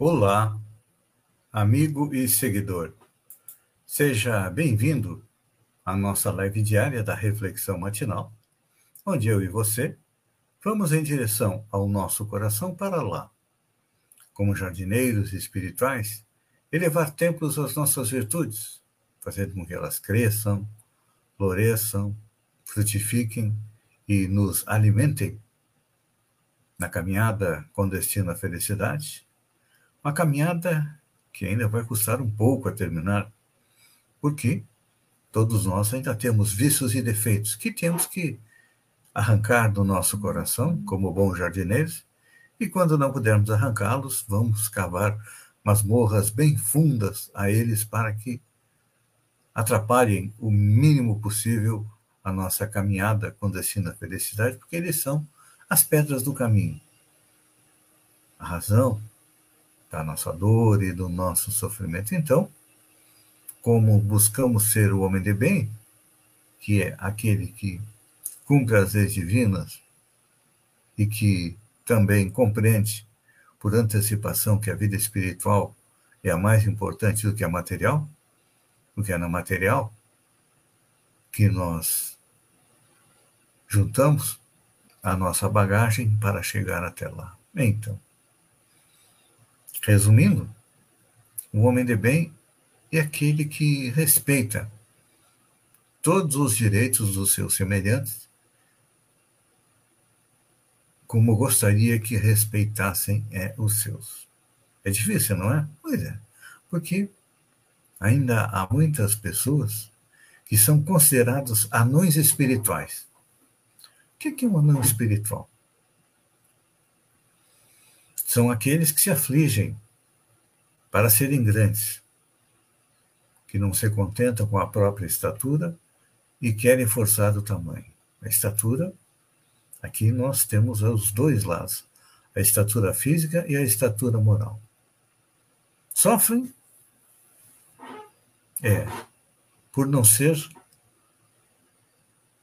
Olá, amigo e seguidor. Seja bem-vindo à nossa live diária da Reflexão Matinal, onde eu e você vamos em direção ao nosso coração para lá. Como jardineiros espirituais, elevar templos às nossas virtudes, fazendo com que elas cresçam, floresçam, frutifiquem e nos alimentem na caminhada com destino à felicidade uma caminhada que ainda vai custar um pouco a terminar, porque todos nós ainda temos vícios e defeitos que temos que arrancar do nosso coração, como bons jardineiros, e quando não pudermos arrancá-los, vamos cavar masmorras bem fundas a eles para que atrapalhem o mínimo possível a nossa caminhada com destino à felicidade, porque eles são as pedras do caminho. A razão, da nossa dor e do nosso sofrimento. Então, como buscamos ser o homem de bem, que é aquele que cumpre as leis divinas e que também compreende por antecipação que a vida espiritual é a mais importante do que a material, porque é na material que nós juntamos a nossa bagagem para chegar até lá. Então, Resumindo, o homem de bem é aquele que respeita todos os direitos dos seus semelhantes, como gostaria que respeitassem é, os seus. É difícil, não é? Pois é, porque ainda há muitas pessoas que são considerados anões espirituais. O que é um anão espiritual? São aqueles que se afligem para serem grandes, que não se contentam com a própria estatura e querem forçar o tamanho. A estatura, aqui nós temos os dois lados, a estatura física e a estatura moral. Sofrem? É, por não ser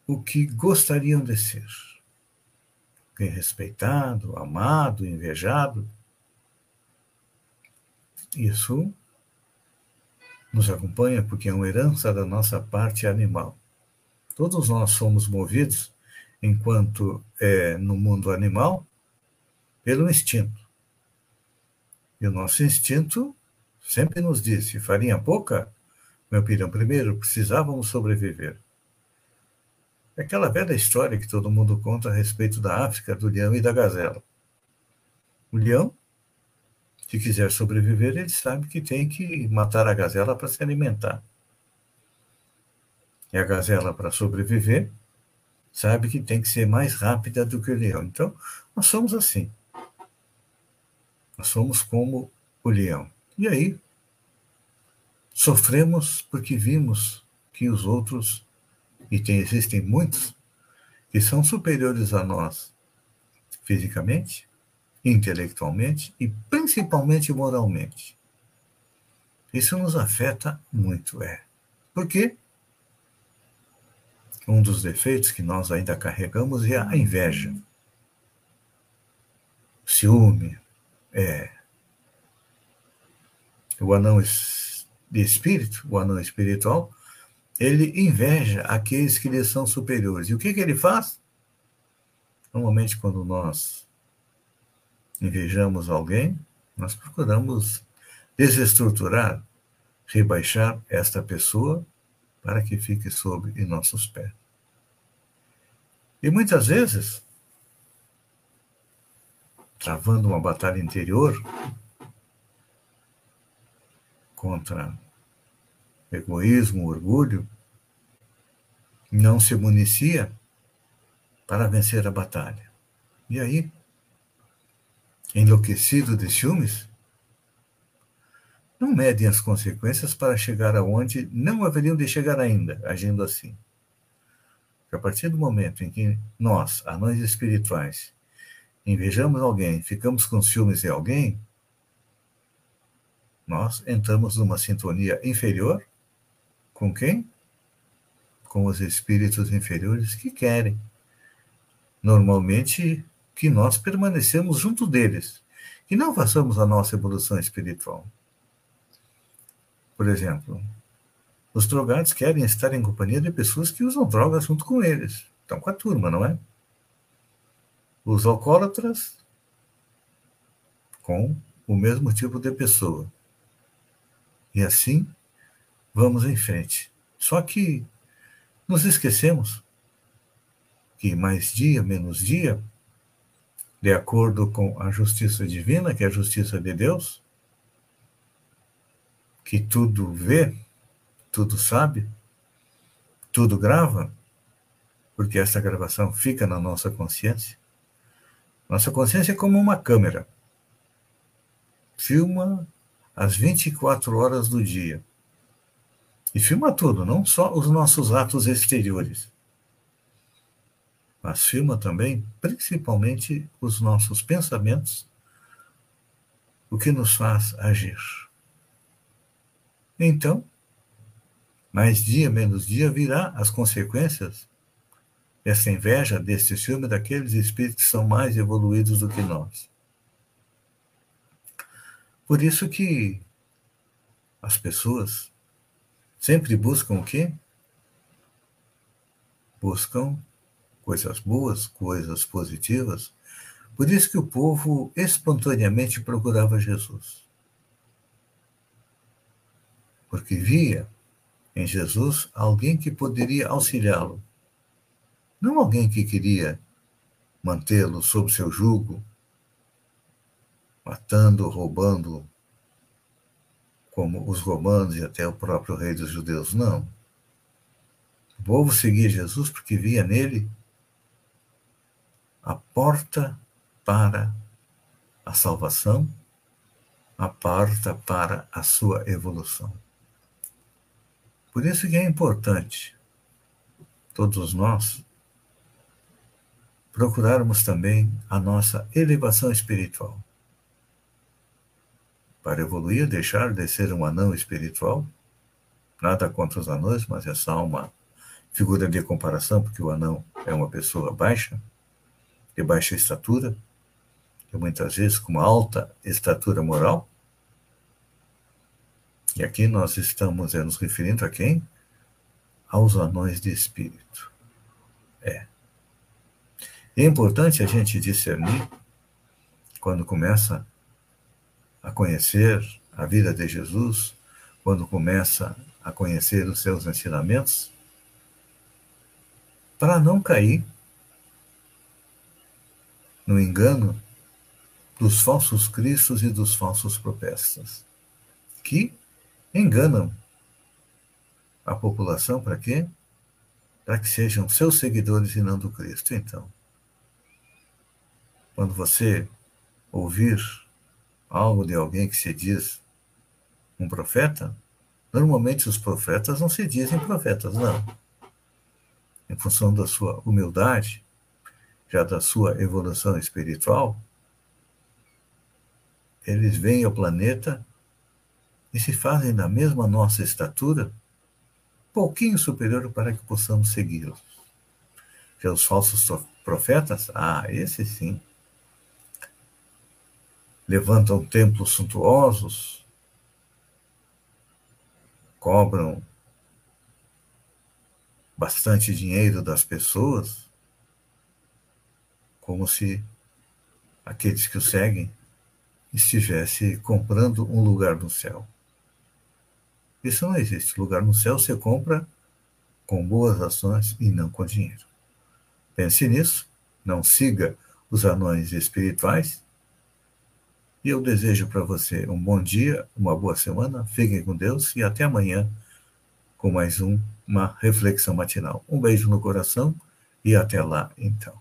o que gostariam de ser respeitado, amado, invejado. Isso nos acompanha porque é uma herança da nossa parte animal. Todos nós somos movidos, enquanto é, no mundo animal, pelo instinto. E o nosso instinto sempre nos disse: farinha pouca, meu pirão, primeiro precisávamos sobreviver. É aquela velha história que todo mundo conta a respeito da África, do leão e da gazela. O leão, se quiser sobreviver, ele sabe que tem que matar a gazela para se alimentar. E a gazela, para sobreviver, sabe que tem que ser mais rápida do que o leão. Então, nós somos assim. Nós somos como o leão. E aí, sofremos porque vimos que os outros e tem, existem muitos que são superiores a nós fisicamente, intelectualmente e principalmente moralmente. Isso nos afeta muito, é. Por quê? Um dos defeitos que nós ainda carregamos é a inveja. Ciúme, é. O anão de espírito, o anão espiritual, ele inveja aqueles que lhe são superiores. E o que, que ele faz? Normalmente, quando nós invejamos alguém, nós procuramos desestruturar, rebaixar esta pessoa para que fique sob em nossos pés. E muitas vezes, travando uma batalha interior contra egoísmo, orgulho, não se municia para vencer a batalha. E aí, enlouquecido de ciúmes, não medem as consequências para chegar aonde não haveriam de chegar ainda, agindo assim. a partir do momento em que nós, anões espirituais, invejamos alguém, ficamos com ciúmes de alguém, nós entramos numa sintonia inferior com quem? Com os espíritos inferiores que querem. Normalmente, que nós permanecemos junto deles, que não façamos a nossa evolução espiritual. Por exemplo, os drogados querem estar em companhia de pessoas que usam drogas junto com eles. Estão com a turma, não é? Os alcoólatras com o mesmo tipo de pessoa. E assim vamos em frente. Só que nos esquecemos que mais dia, menos dia, de acordo com a justiça divina, que é a justiça de Deus, que tudo vê, tudo sabe, tudo grava, porque essa gravação fica na nossa consciência. Nossa consciência é como uma câmera. Filma as 24 horas do dia. E filma tudo, não só os nossos atos exteriores, mas filma também, principalmente, os nossos pensamentos, o que nos faz agir. Então, mais dia, menos dia, virá as consequências dessa inveja, desse ciúme daqueles espíritos que são mais evoluídos do que nós. Por isso que as pessoas sempre buscam o quê? Buscam coisas boas, coisas positivas. Por isso que o povo espontaneamente procurava Jesus porque via em Jesus alguém que poderia auxiliá-lo. Não alguém que queria mantê-lo sob seu jugo, matando, roubando, como os romanos e até o próprio rei dos judeus, não. O povo seguia Jesus porque via nele a porta para a salvação, a porta para a sua evolução. Por isso que é importante todos nós procurarmos também a nossa elevação espiritual. Para evoluir, deixar de ser um anão espiritual, nada contra os anões, mas é só uma figura de comparação, porque o anão é uma pessoa baixa, de baixa estatura, e muitas vezes com uma alta estatura moral, e aqui nós estamos é, nos referindo a quem? Aos anões de espírito. É. É importante a gente discernir quando começa a conhecer a vida de Jesus, quando começa a conhecer os seus ensinamentos, para não cair no engano dos falsos cristos e dos falsos profetas, que enganam a população para quê? Para que sejam seus seguidores e não do Cristo. Então, quando você ouvir algo de alguém que se diz um profeta, normalmente os profetas não se dizem profetas, não. Em função da sua humildade, já da sua evolução espiritual, eles vêm ao planeta e se fazem da mesma nossa estatura, pouquinho superior para que possamos segui-los. Já os falsos profetas, ah, esses sim, levantam templos suntuosos, cobram bastante dinheiro das pessoas, como se aqueles que o seguem estivesse comprando um lugar no céu. Isso não existe. Lugar no céu você compra com boas ações e não com dinheiro. Pense nisso, não siga os anões espirituais. E eu desejo para você um bom dia, uma boa semana, fiquem com Deus e até amanhã com mais um, uma reflexão matinal. Um beijo no coração e até lá então.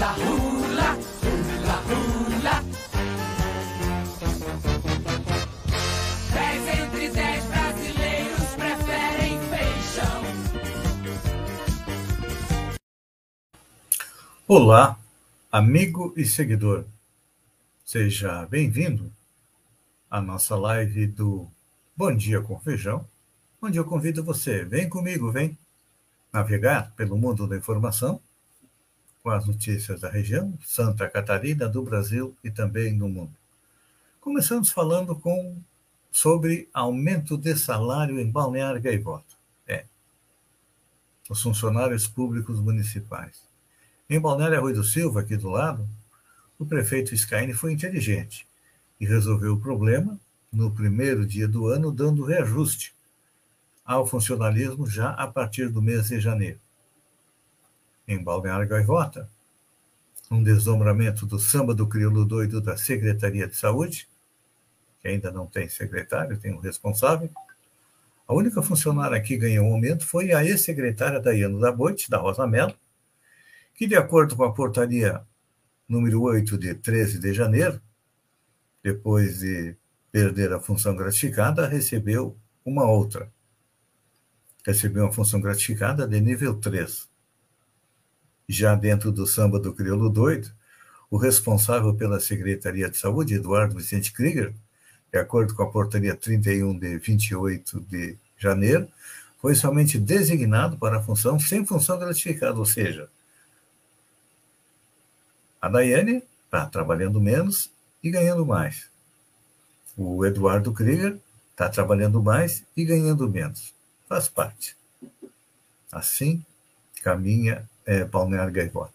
Hula, hula, hula, hula. Dez entre dez brasileiros preferem feijão. Olá, amigo e seguidor. Seja bem-vindo à nossa live do Bom Dia com Feijão, onde eu convido você, vem comigo, vem navegar pelo mundo da informação com as notícias da região, Santa Catarina, do Brasil e também do mundo. Começamos falando com sobre aumento de salário em Balneário Gaivota. É. Os funcionários públicos municipais. Em Balneário Arroio do Silva, aqui do lado, o prefeito Scaini foi inteligente e resolveu o problema no primeiro dia do ano, dando reajuste ao funcionalismo já a partir do mês de janeiro em Balneário Gaivota, um desdobramento do samba do crioulo doido da Secretaria de Saúde, que ainda não tem secretário, tem um responsável. A única funcionária que ganhou um aumento foi a ex-secretária Daiane da Boite, da Rosa Mello, que, de acordo com a portaria número 8 de 13 de janeiro, depois de perder a função gratificada, recebeu uma outra. Recebeu uma função gratificada de nível 3 já dentro do samba do crioulo doido, o responsável pela Secretaria de Saúde, Eduardo Vicente Krieger, de acordo com a portaria 31 de 28 de janeiro, foi somente designado para a função sem função gratificada, ou seja, a Daiane está trabalhando menos e ganhando mais. O Eduardo Krieger está trabalhando mais e ganhando menos. Faz parte. Assim caminha é, Balneário Gaivota.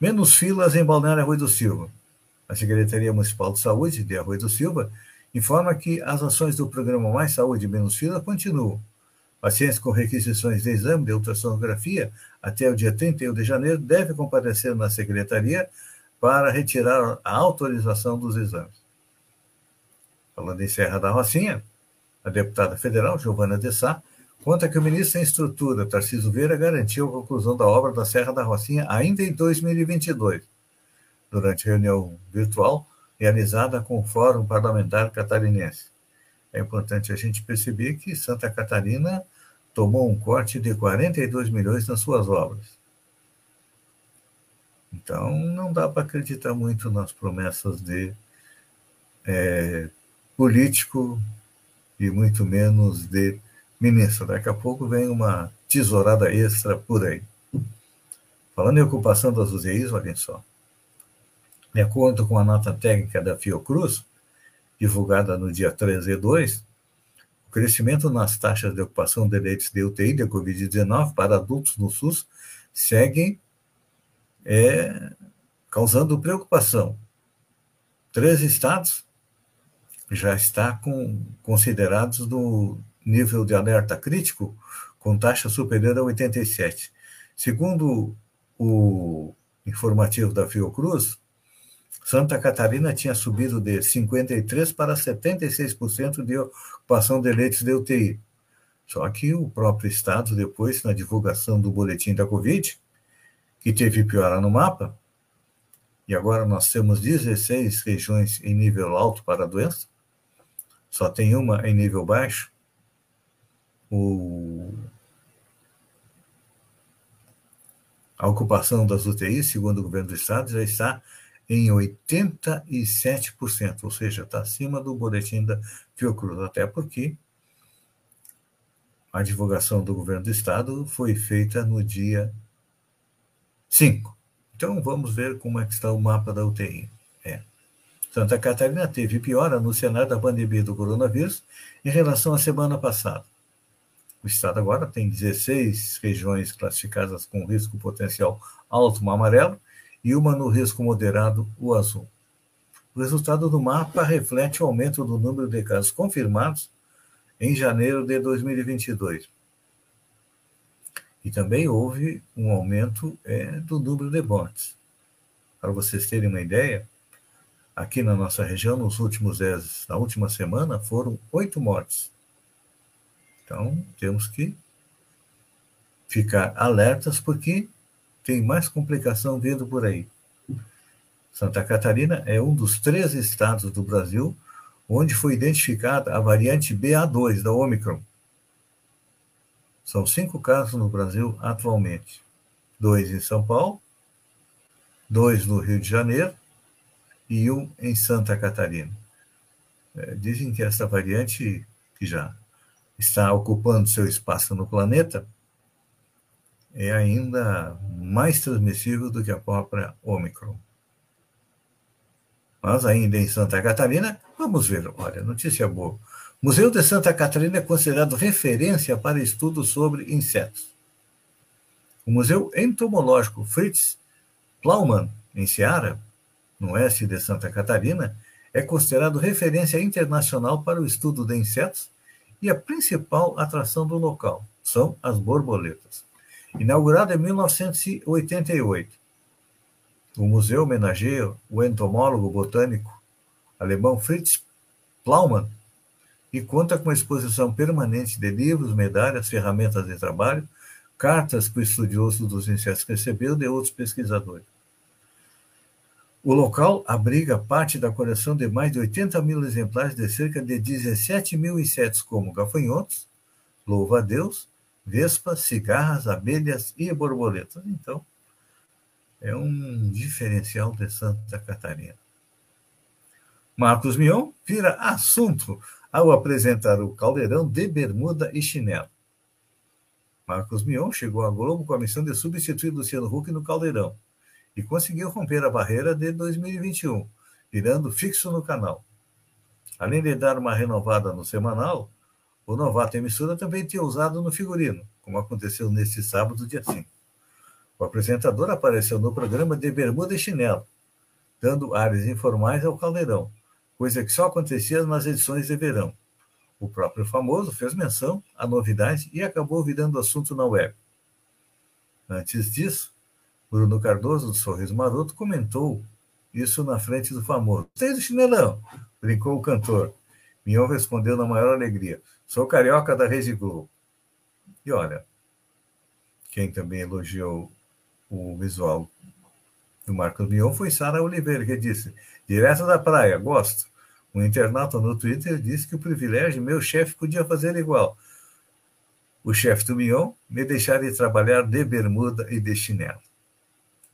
Menos filas em Balneário Arroio do Silva. A Secretaria Municipal de Saúde de Arroio do Silva informa que as ações do programa Mais Saúde Menos Fila continuam. Pacientes com requisições de exame de ultrassonografia até o dia 31 de janeiro devem comparecer na secretaria para retirar a autorização dos exames. Falando em Serra da Rocinha, a deputada federal Giovana de Sá Conta que o ministro em estrutura, Tarcísio Vieira, garantiu a conclusão da obra da Serra da Rocinha ainda em 2022, durante reunião virtual realizada com o Fórum Parlamentar Catarinense. É importante a gente perceber que Santa Catarina tomou um corte de 42 milhões nas suas obras. Então, não dá para acreditar muito nas promessas de é, político e muito menos de Ministro, daqui a pouco vem uma tesourada extra por aí. Falando em ocupação das UTIs, olhem só. De acordo com a nota técnica da Fiocruz, divulgada no dia 13 de 2, o crescimento nas taxas de ocupação de leitos de UTI de Covid-19 para adultos no SUS segue é, causando preocupação. Três estados já estão com, considerados no, nível de alerta crítico com taxa superior a 87. Segundo o informativo da Fiocruz, Santa Catarina tinha subido de 53% para 76% de ocupação de leitos de UTI. Só que o próprio Estado, depois, na divulgação do boletim da Covid, que teve piora no mapa, e agora nós temos 16 regiões em nível alto para a doença, só tem uma em nível baixo, o, a ocupação das UTIs, segundo o governo do estado, já está em 87%, ou seja, está acima do boletim da Fiocruz, até porque a divulgação do governo do estado foi feita no dia 5. Então, vamos ver como é que está o mapa da UTI. É. Santa Catarina teve piora no cenário da pandemia do coronavírus em relação à semana passada. O estado agora tem 16 regiões classificadas com risco potencial alto, o amarelo, e uma no risco moderado, o azul. O resultado do mapa reflete o aumento do número de casos confirmados em janeiro de 2022. E também houve um aumento é, do número de mortes. Para vocês terem uma ideia, aqui na nossa região, nos últimos dez, na última semana, foram oito mortes. Então, temos que ficar alertas, porque tem mais complicação vindo por aí. Santa Catarina é um dos três estados do Brasil onde foi identificada a variante BA2 da Omicron. São cinco casos no Brasil atualmente: dois em São Paulo, dois no Rio de Janeiro e um em Santa Catarina. É, dizem que essa variante, que já está ocupando seu espaço no planeta, é ainda mais transmissível do que a própria Omicron. Mas ainda em Santa Catarina, vamos ver, olha, notícia boa. O Museu de Santa Catarina é considerado referência para estudos sobre insetos. O Museu Entomológico Fritz Plaumann, em Ceará, no oeste de Santa Catarina, é considerado referência internacional para o estudo de insetos e a principal atração do local são as borboletas. Inaugurado em 1988, o museu homenageia o entomólogo botânico alemão Fritz Plaumann e conta com uma exposição permanente de livros, medalhas, ferramentas de trabalho, cartas que o estudioso dos insetos recebeu de outros pesquisadores. O local abriga parte da coleção de mais de 80 mil exemplares de cerca de 17 mil insetos, como gafanhotos, louva-a-Deus, vespas, cigarras, abelhas e borboletas. Então, é um diferencial de Santa Catarina. Marcos Mion vira assunto ao apresentar o caldeirão de bermuda e chinelo. Marcos Mion chegou à Globo com a missão de substituir Luciano Huck no caldeirão e conseguiu romper a barreira de 2021, virando fixo no canal. Além de dar uma renovada no semanal, o novato emissora também tinha usado no figurino, como aconteceu neste sábado, dia 5. O apresentador apareceu no programa de bermuda e chinelo, dando áreas informais ao caldeirão, coisa que só acontecia nas edições de verão. O próprio famoso fez menção à novidade e acabou virando assunto na web. Antes disso, Bruno Cardoso, do Sorriso Maroto, comentou isso na frente do famoso. Tem do chinelão, brincou o cantor. Mion respondeu na maior alegria: Sou carioca da Rede Globo. E olha, quem também elogiou o visual do Marcos Mion foi Sara Oliveira, que disse: Direto da praia, gosto. Um internauta no Twitter disse que o privilégio, meu chefe podia fazer igual. O chefe do Mion me deixaria trabalhar de bermuda e de chinelo.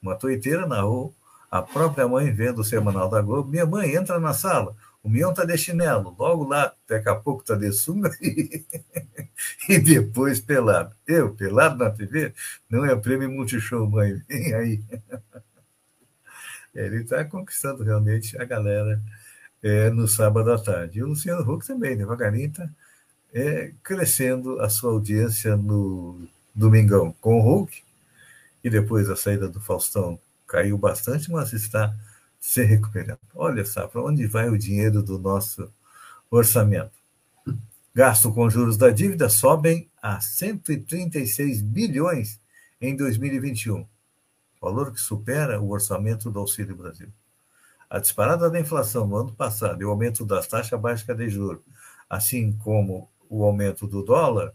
Uma toiteira narrou a própria mãe vendo o semanal da Globo. Minha mãe entra na sala, o Mion está de chinelo, logo lá, daqui a pouco está de sunga e, e depois pelado. Eu, pelado na TV, não é prêmio Multishow, mãe, vem aí. Ele está conquistando realmente a galera é, no sábado à tarde. E o Luciano Huck também, devagarinho, está é, crescendo a sua audiência no Domingão com o Hulk, e depois a saída do Faustão caiu bastante, mas está se recuperando. Olha só, para onde vai o dinheiro do nosso orçamento? Gasto com juros da dívida sobem a 136 bilhões em 2021, valor que supera o orçamento do Auxílio Brasil. A disparada da inflação no ano passado e o aumento das taxas básicas de juros, assim como o aumento do dólar,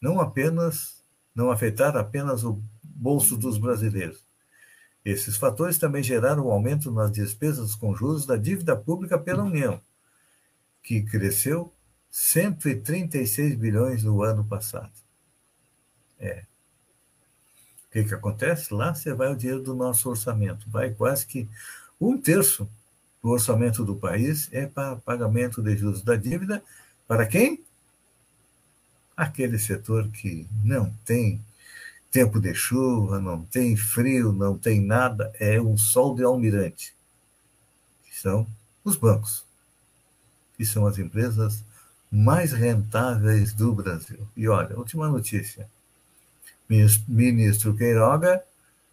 não apenas não afetaram apenas o bolso dos brasileiros. Esses fatores também geraram um aumento nas despesas com juros da dívida pública pela União, que cresceu 136 bilhões no ano passado. É. O que, que acontece? Lá você vai o dinheiro do nosso orçamento. Vai quase que um terço do orçamento do país é para pagamento de juros da dívida. Para quem? Aquele setor que não tem tempo de chuva, não tem frio, não tem nada, é um sol de almirante. Que são os bancos, que são as empresas mais rentáveis do Brasil. E olha, última notícia. Ministro Queiroga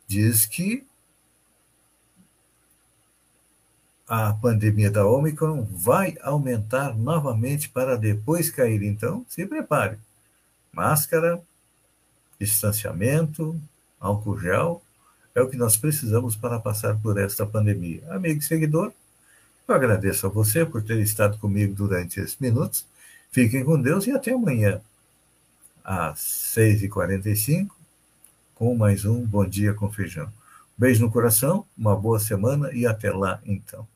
diz que a pandemia da Omicron vai aumentar novamente para depois cair. Então, se prepare. Máscara, distanciamento, álcool gel, é o que nós precisamos para passar por esta pandemia. Amigo e seguidor, eu agradeço a você por ter estado comigo durante esses minutos. Fiquem com Deus e até amanhã, às 6h45, com mais um Bom Dia com Feijão. Beijo no coração, uma boa semana e até lá, então.